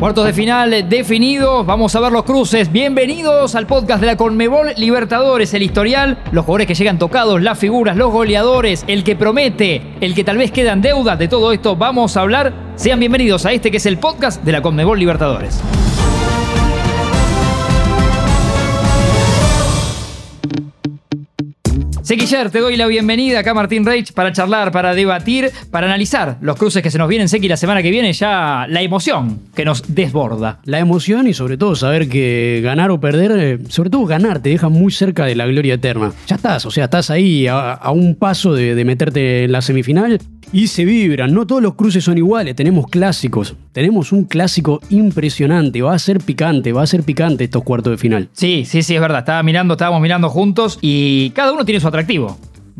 Cuartos de final definidos, vamos a ver los cruces. Bienvenidos al podcast de la Conmebol Libertadores, el historial, los jugadores que llegan tocados, las figuras, los goleadores, el que promete, el que tal vez queda en deuda, de todo esto vamos a hablar. Sean bienvenidos a este que es el podcast de la Conmebol Libertadores. Sequiller, te doy la bienvenida acá Martín Reich para charlar, para debatir, para analizar los cruces que se nos vienen. Sequi, la semana que viene ya la emoción que nos desborda. La emoción y sobre todo saber que ganar o perder, eh, sobre todo ganar, te deja muy cerca de la gloria eterna. Ya estás, o sea, estás ahí a, a un paso de, de meterte en la semifinal y se vibran. No todos los cruces son iguales, tenemos clásicos. Tenemos un clásico impresionante, va a ser picante, va a ser picante estos cuartos de final. Sí, sí, sí, es verdad. Estaba mirando, estábamos mirando juntos y cada uno tiene su atractivo.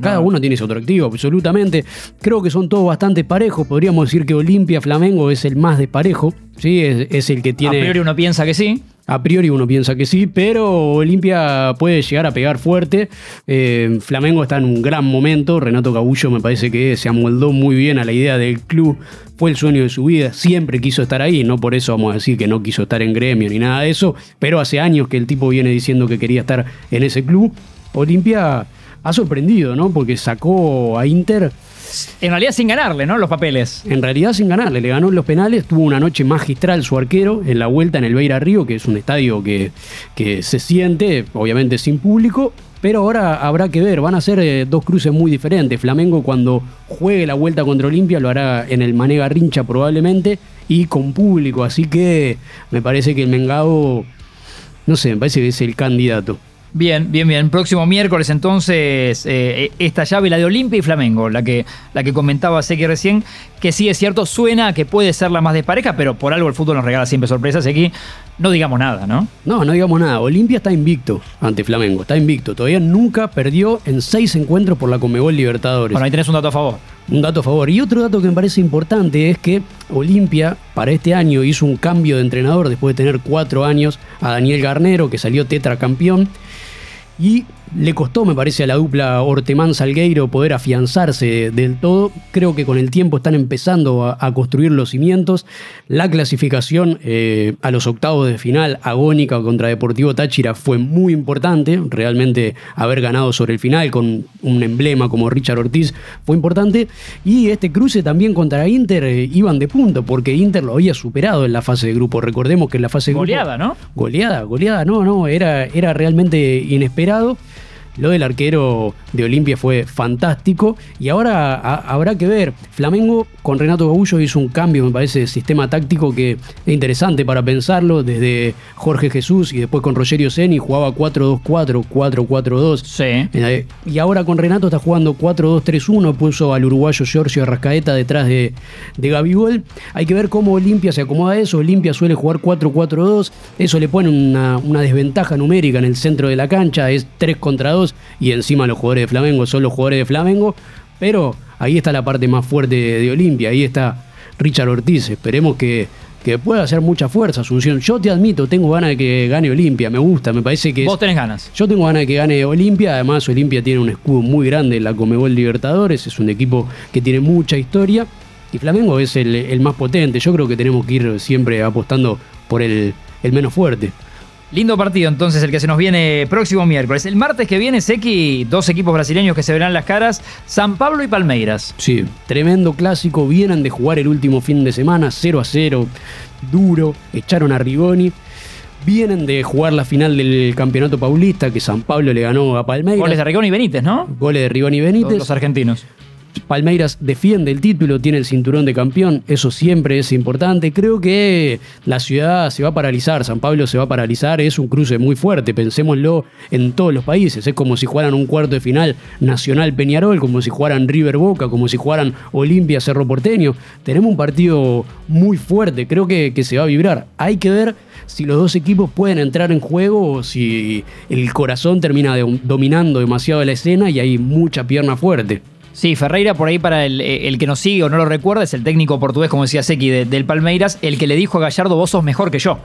Cada No. uno tiene su atractivo, absolutamente. Creo que son todos bastante parejos. Podríamos decir que Olimpia Flamengo es el más desparejo. Sí, es, es el que tiene. A priori uno piensa que sí. A priori uno piensa que sí, pero Olimpia puede llegar a pegar fuerte. Eh, Flamengo está en un gran momento. Renato Cabullo me parece que se amoldó muy bien a la idea del club. Fue el sueño de su vida. Siempre quiso estar ahí. No por eso vamos a decir que no quiso estar en gremio ni nada de eso. Pero hace años que el tipo viene diciendo que quería estar en ese club. Olimpia ha sorprendido, ¿no? Porque sacó a Inter En realidad sin ganarle, ¿no? Los papeles. en realidad sin ganarle, le ganó en los penales, tuvo una noche magistral su arquero en la vuelta en el Beira Río, que es un estadio que, que se siente, obviamente sin público, pero ahora habrá que ver, van a ser eh, dos cruces muy diferentes. Flamengo cuando juegue la vuelta contra Olimpia lo hará en el Manega Rincha probablemente y con público, así que me parece que el Mengao, no sé, me parece que es el candidato. Bien, bien, bien. Próximo miércoles entonces eh, esta llave, la de Olimpia y Flamengo, la que, la que comentaba Seki recién, que sí es cierto, suena que puede ser la más despareja, pero por algo el fútbol nos regala siempre sorpresas. Aquí no digamos nada, ¿no? No, no digamos nada. Olimpia está invicto ante Flamengo, está invicto. Todavía nunca perdió en seis encuentros por la Comebol Libertadores. Bueno, ahí tenés un dato a favor. Un dato a favor. Y otro dato que me parece importante es que Olimpia para este año hizo un cambio de entrenador después de tener cuatro años a Daniel Garnero, que salió tetracampeón. Y le costó, me parece, a la dupla Ortemán-Salgueiro poder afianzarse del todo. Creo que con el tiempo están empezando a, a construir los cimientos. La clasificación eh, a los octavos de final agónica contra Deportivo Táchira fue muy importante. Realmente haber ganado sobre el final con un emblema como Richard Ortiz fue importante. Y este cruce también contra Inter eh, iban de punto, porque Inter lo había superado en la fase de grupo. Recordemos que en la fase de grupo... Goleada, ¿no? Goleada, goleada, no, no, era, era realmente inesperado. Lo del arquero de Olimpia fue fantástico y ahora a- habrá que ver. Flamengo con Renato Gabullo hizo un cambio, me parece, de sistema táctico que es interesante para pensarlo. Desde Jorge Jesús y después con Rogerio Seni jugaba 4-2-4, 4-4-2. Sí. Y ahora con Renato está jugando 4-2-3-1, puso al uruguayo Giorgio Arrascaeta detrás de, de Gabigol. Hay que ver cómo Olimpia se acomoda a eso. Olimpia suele jugar 4-4-2, eso le pone una, una desventaja numérica en el centro de la cancha, es 3 contra 2 y encima los jugadores de Flamengo son los jugadores de Flamengo, pero ahí está la parte más fuerte de, de Olimpia, ahí está Richard Ortiz, esperemos que... Que pueda hacer mucha fuerza, Asunción. Yo te admito, tengo ganas de que gane Olimpia, me gusta, me parece que es- Vos tenés ganas. yo tengo ganas de que gane Olimpia, además Olimpia tiene un escudo muy grande en la Comebol Libertadores, es un equipo que tiene mucha historia y Flamengo es el, el más potente. Yo creo que tenemos que ir siempre apostando por el, el menos fuerte. Lindo partido entonces el que se nos viene próximo miércoles. El martes que viene, Seki, dos equipos brasileños que se verán las caras, San Pablo y Palmeiras. Sí, tremendo clásico, vienen de jugar el último fin de semana 0 a 0, duro, echaron a Rigoni. Vienen de jugar la final del Campeonato Paulista, que San Pablo le ganó a Palmeiras. Goles de Rigoni y Benítez, ¿no? Goles de Rigoni y Benítez. los argentinos. Palmeiras defiende el título, tiene el cinturón de campeón, eso siempre es importante. Creo que la ciudad se va a paralizar, San Pablo se va a paralizar, es un cruce muy fuerte, pensémoslo en todos los países, es como si jugaran un cuarto de final Nacional Peñarol, como si jugaran River Boca, como si jugaran Olimpia Cerro Porteño. Tenemos un partido muy fuerte, creo que, se va a vibrar. Hay que ver si los dos equipos pueden entrar en juego o si el corazón termina dominando demasiado la escena y hay mucha pierna fuerte. Sí, Ferreira, por ahí para el, el que nos sigue o no lo recuerda, es el técnico portugués, como decía Seki, de- del Palmeiras, el que le dijo a Gallardo, vos sos mejor que yo.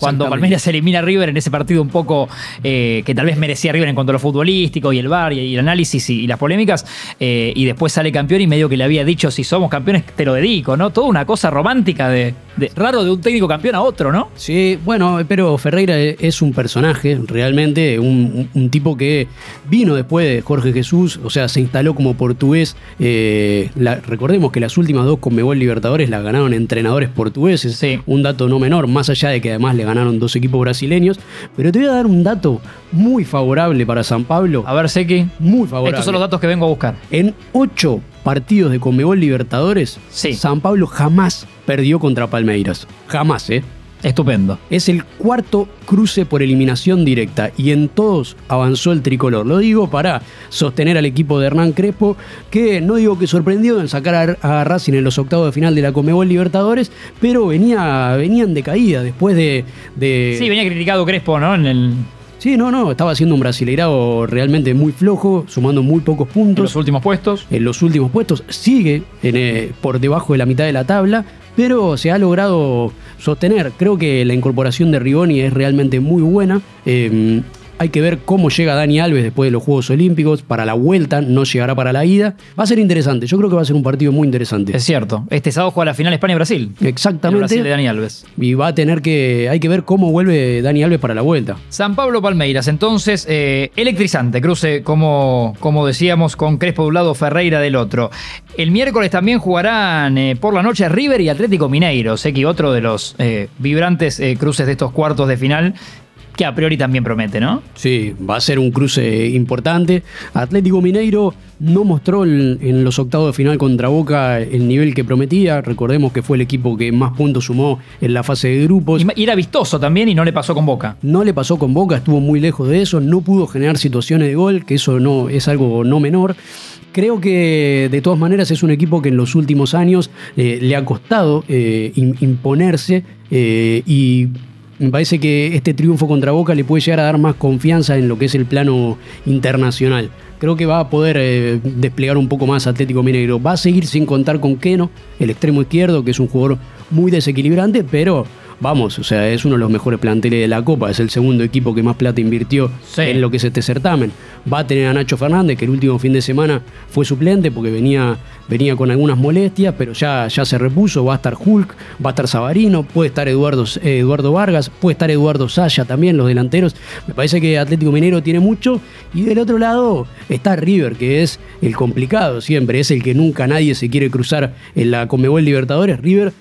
Cuando. Palmeiras elimina a River en ese partido un poco eh, que tal vez merecía River en cuanto a lo futbolístico y el VAR y, y el análisis y, y las polémicas, eh, y después sale campeón y medio que le había dicho, si somos campeones te lo dedico, ¿no? Toda una cosa romántica de, de- raro de un técnico campeón a otro, ¿no? Sí, bueno, pero Ferreira es un personaje, realmente, un, un tipo que vino después de Jorge Jesús, o sea, se instaló como portugués. eh, la- recordemos que las últimas dos Conmebol Libertadores las ganaron entrenadores portugueses, Sí. un dato no menor, más allá de que además le ganaron dos equipos brasileños. Pero te voy a dar un dato muy favorable para San Pablo, A ver, Seki. muy favorable. Estos son los datos que vengo a buscar. En ocho partidos de Conmebol Libertadores, Sí. San Pablo jamás perdió contra Palmeiras. Jamás, ¿eh? Estupendo. Es el cuarto cruce por eliminación directa y en todos avanzó el tricolor. Lo digo para sostener al equipo de Hernán Crespo, que no digo que sorprendió en sacar a, Racing en los octavos de final de la Comebol Libertadores, pero venía, venía en decaída después de... de- Sí, venía criticado Crespo, ¿no? En, el- Sí, no, no, estaba haciendo un brasileirado realmente muy flojo, sumando muy pocos en puntos los últimos puestos. en los últimos puestos, sigue en, eh, por debajo de la mitad de la tabla, pero se ha logrado sostener. Creo que la incorporación de Rigoni es realmente muy buena. Eh, hay que ver cómo llega Dani Alves después de los Juegos Olímpicos. Para la vuelta, no llegará para la ida. Va a ser interesante. Yo creo que va a ser un partido muy interesante. Es cierto. Este sábado juega la final España-Brasil. El Exactamente. Brasil de Dani Alves. Y va a tener que. Hay que ver cómo vuelve Dani Alves para la vuelta. San Pablo Palmeiras, entonces, eh, electrizante, cruce, como, como decíamos, con Crespo de un lado, Ferreira del otro. El miércoles también jugarán eh, por la noche River y Atlético Mineiro, sé que otro de los eh, vibrantes cruces de estos cuartos de final, que a priori también promete, ¿no? Sí, va a ser un cruce importante. Atlético Mineiro no mostró el- en los octavos de final contra Boca el nivel que prometía. Recordemos que fue el equipo que más puntos sumó en la fase de grupos. Y, era vistoso también y no le pasó con Boca. No le pasó con Boca, estuvo muy lejos de eso, no pudo generar situaciones de gol, que eso no es algo no menor. Creo que de todas maneras es un equipo que en los últimos años eh, le ha costado eh, im- imponerse eh, y me parece que este triunfo contra Boca le puede llegar a dar más confianza en lo que es el plano internacional. Creo que va a poder eh, desplegar un poco más Atlético Mineiro. Va a seguir sin contar con Keno, el extremo izquierdo, que es un jugador muy desequilibrante, pero vamos, o sea, es uno de los mejores planteles de la Copa. Es el segundo equipo que más plata invirtió Sí. en lo que es este certamen. Va a tener a Nacho Fernández, que el último fin de semana fue suplente porque venía, venía con algunas molestias, pero ya, ya se repuso. Va a estar Hulk, va a estar Sabarino, puede estar Eduardo, eh, Eduardo Vargas, puede estar Eduardo Saya también, los delanteros. Me parece que Atlético Minero tiene mucho. Y del otro lado está River, que es el complicado siempre, es el que nunca nadie se quiere cruzar en la Comebol Libertadores. River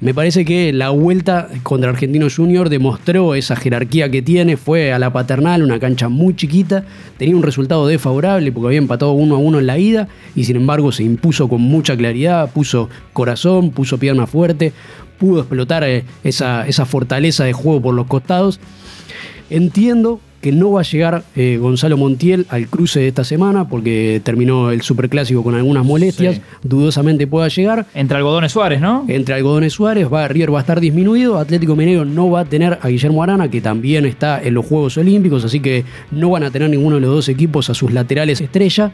me parece que la vuelta contra Argentino Junior demostró esa jerarquía que tiene. Fue a la paternal, una cancha muy chiquita. Tenía un resultado desfavorable porque había empatado uno a uno en la ida. Y sin embargo se impuso con mucha claridad. Puso corazón, puso pierna fuerte. Pudo explotar eh, esa, esa fortaleza de juego por los costados. Entiendo que no va a llegar eh, Gonzalo Montiel al cruce de esta semana porque terminó el superclásico con algunas molestias. Sí. Dudosamente pueda llegar. Entre Algodones Suárez, ¿no? Entre Algodones Suárez, va, River va a estar disminuido, Atlético Mineiro no va a tener a Guillermo Arana, que también está en los Juegos Olímpicos, así que no van a tener ninguno de los dos equipos a sus laterales estrella.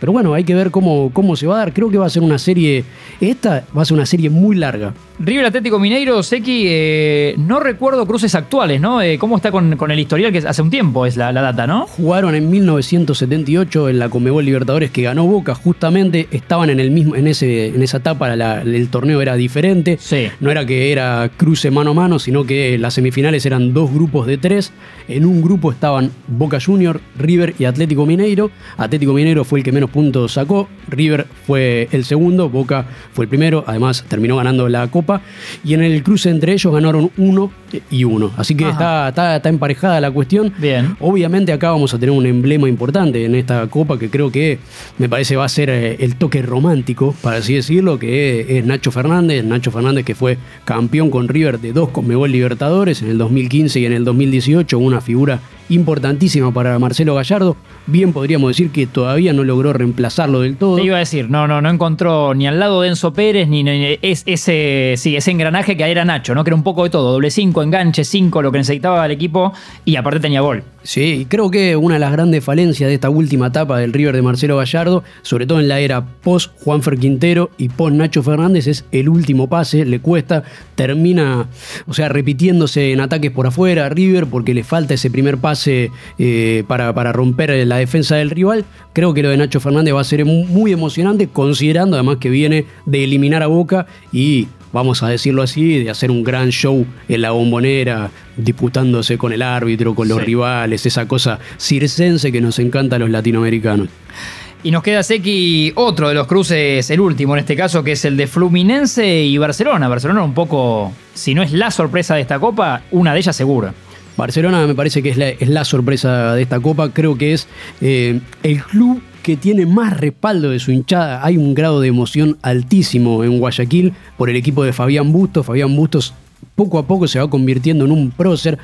Pero bueno, hay que ver cómo, cómo se va a dar. Creo que va a ser una serie, esta va a ser una serie muy larga. River Atlético Mineiro, Seki, eh, no recuerdo cruces actuales, ¿no? Eh, ¿Cómo está con, con el historial? Que hace un tiempo es la, la data, ¿no? Jugaron en 1978 en la Comebol Libertadores que ganó Boca, justamente estaban en el mismo, en ese, en esa etapa la- el torneo era diferente. Sí. No era que era cruce mano a mano, sino que las semifinales eran dos grupos de tres. En un grupo estaban Boca Junior, River y Atlético Mineiro. Atlético Mineiro fue el que menos puntos sacó, River fue el segundo, Boca fue el primero, además terminó ganando la Copa. Y en el cruce entre ellos ganaron uno y uno. Así que está, está, está emparejada la cuestión. Bien. Obviamente acá vamos a tener un emblema importante en esta copa que creo que me parece va a ser eh, el toque romántico, para así decirlo, que es Nacho Fernández. Nacho Fernández que fue campeón con River de dos Conmebol Libertadores en el 2015 y en el 2018, una figura importantísima para Marcelo Gallardo. Bien podríamos decir que todavía no logró reemplazarlo del todo. Te iba a decir, no, no, no encontró ni al lado de Enzo Pérez, ni, ni- es, ese, sí, ese engranaje que era Nacho, ¿no? Que era un poco de todo, doble 5, enganche 5, lo que necesitaba el equipo, y aparte tenía gol. Sí, creo que una de las grandes falencias de esta última etapa del River de Marcelo Gallardo, sobre todo en la era post Juanfer Quintero y post Nacho Fernández, es el último pase, le cuesta, termina, o sea, repitiéndose en ataques por afuera a River porque le falta ese primer pase eh, para, para romper la defensa del rival. Creo que lo de Nacho Fernández va a ser mu- muy emocionante, considerando además que viene de eliminar a Boca y vamos a decirlo así, de hacer un gran show en la bombonera, disputándose con el árbitro, con los Sí. rivales, esa cosa circense que nos encanta a los latinoamericanos. Y nos queda Seki otro de los cruces, el último en este caso, que es el de Fluminense y Barcelona. Barcelona un poco, si no es la sorpresa de esta copa, una de ellas segura. Barcelona me parece que es la, es la sorpresa de esta copa. Creo que es eh, el club que tiene más respaldo de su hinchada. Hay un grado de emoción altísimo en Guayaquil por el equipo de Fabián Bustos. Fabián Bustos poco a poco se va convirtiendo en un prócer.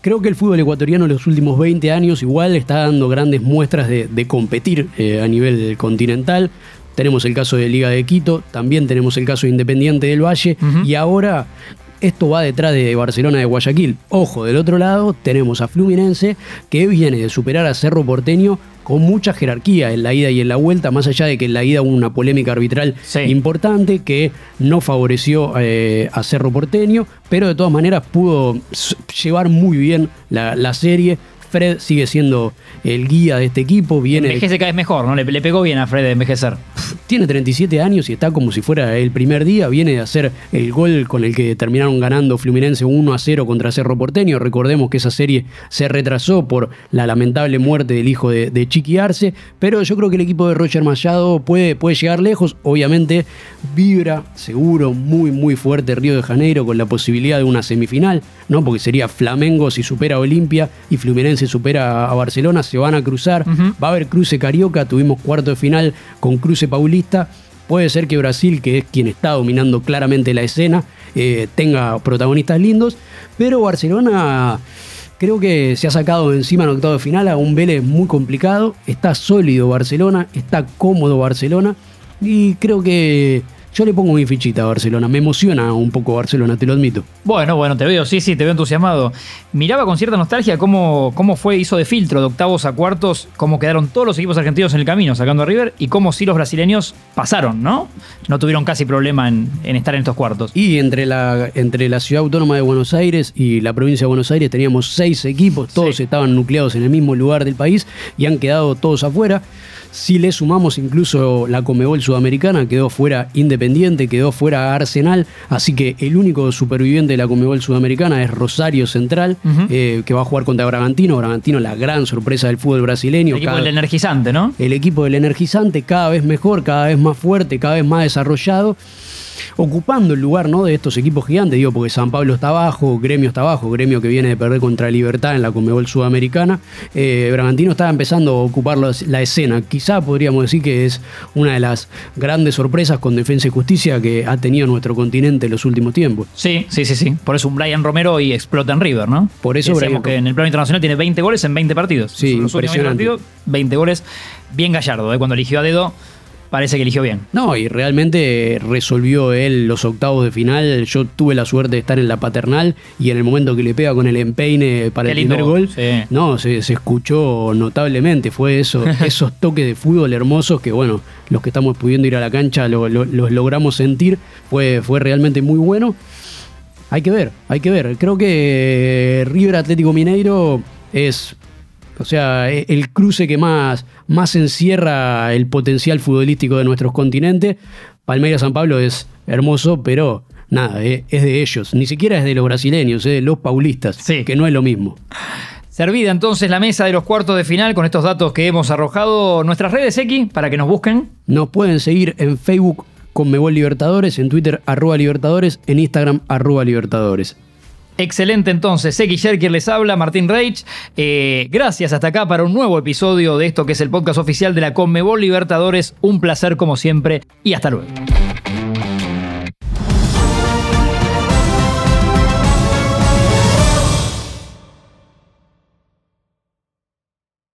Creo que el fútbol ecuatoriano en los últimos 20 años igual está dando grandes muestras de, de competir eh, a nivel continental. Tenemos el caso de Liga de Quito, también tenemos el caso de Independiente del Valle y ahora esto va detrás de Barcelona de Guayaquil. Ojo, del otro lado tenemos a Fluminense que viene de superar a Cerro Porteño con mucha jerarquía en la ida y en la vuelta, más allá de que en la ida hubo una polémica arbitral Sí. importante que no favoreció eh, a Cerro Porteño, pero de todas maneras pudo llevar muy bien la, la serie. Fred sigue siendo el guía de este equipo, viene Envejece cada vez mejor, ¿no? Le, le pegó bien a Fred de envejecer. tiene 37 años y está como si fuera el primer día. Viene de hacer el gol con el que terminaron ganando Fluminense 1 a 0 contra Cerro Porteño. Recordemos que esa serie se retrasó por la lamentable muerte del hijo de, de Chiqui Arce. Pero yo creo que el equipo de Roger Machado puede, puede llegar lejos. Obviamente vibra seguro, muy, muy fuerte Río de Janeiro con la posibilidad de una semifinal, ¿no? Porque sería Flamengo si supera a Olimpia y Fluminense supera a Barcelona. Se van a cruzar. Va a haber cruce carioca, tuvimos cuarto de final con cruce paulista. Puede ser que Brasil, que es quien está dominando claramente la escena, eh, tenga protagonistas lindos, pero Barcelona creo que se ha sacado de encima en octavo de final a un Vélez muy complicado. Está sólido Barcelona, está cómodo Barcelona y creo que yo le pongo mi fichita a Barcelona. Me emociona un poco Barcelona, te lo admito. Bueno, bueno, te veo, sí, sí, te veo entusiasmado. Miraba con cierta nostalgia cómo, cómo fue, hizo de filtro de octavos a cuartos, cómo quedaron todos los equipos argentinos en el camino sacando a River y cómo sí los brasileños pasaron, ¿no? No tuvieron casi problema en, en estar en estos cuartos. Y entre la, entre la ciudad autónoma de Buenos Aires y la provincia de Buenos Aires teníamos seis equipos, todos Sí. estaban nucleados en el mismo lugar del país y han quedado todos afuera. Si le sumamos incluso la Comebol Sudamericana, quedó fuera Independiente, quedó fuera Arsenal, así que el único superviviente de la Comebol Sudamericana es Rosario Central, eh, que va a jugar contra Bragantino. Bragantino, la gran sorpresa del fútbol brasileño. El equipo cada- del energizante, ¿no? el equipo del energizante cada vez mejor, cada vez más fuerte, cada vez más desarrollado, ocupando el lugar ¿no? de estos equipos gigantes, digo, porque San Pablo está abajo, Gremio está abajo, Gremio que viene de perder contra Libertad en la Comebol Sudamericana, eh, Bragantino está empezando a ocupar la, la escena, quizá podríamos decir que es una de las grandes sorpresas con Defensa y Justicia que ha tenido nuestro continente en los últimos tiempos. Sí, sí, sí, sí. Por eso un Brian Romero y explota en River, ¿no? Por eso Brian- que en el plano internacional tiene 20 goles en 20 partidos. Sí, Son los últimos 20 impresionante. partidos, 20 goles. Bien gallardo, ¿eh? Cuando eligió a dedo, parece que eligió bien. No, y realmente resolvió él los octavos de final. Yo tuve la suerte de estar en la paternal y en el momento que le pega con el empeine para Qué el lindo primer gol, sí. no, se, se escuchó notablemente. Fue eso, esos toques de fútbol hermosos que, bueno, los que estamos pudiendo ir a la cancha lo- lo- los logramos sentir. Fue, fue realmente muy bueno. Hay que ver, hay que ver. Creo que River Atlético Mineiro es, o sea, e- el cruce que más, más encierra el potencial futbolístico de nuestros continentes. Palmeiras San Pablo es hermoso, pero nada, eh, es de ellos. Ni siquiera es de los brasileños, es de los paulistas, Sí. que no es lo mismo. Servida entonces la mesa de los cuartos de final con estos datos que hemos arrojado. Nuestras redes X para que nos busquen. Nos pueden seguir en Facebook con Mebol Libertadores, en Twitter arroba Libertadores, en Instagram arroba Libertadores. Excelente entonces, X quien les habla, Martín Reich. Eh, gracias hasta acá para un nuevo episodio de esto que es el podcast oficial de la Conmebol Libertadores. Un placer como siempre y hasta luego.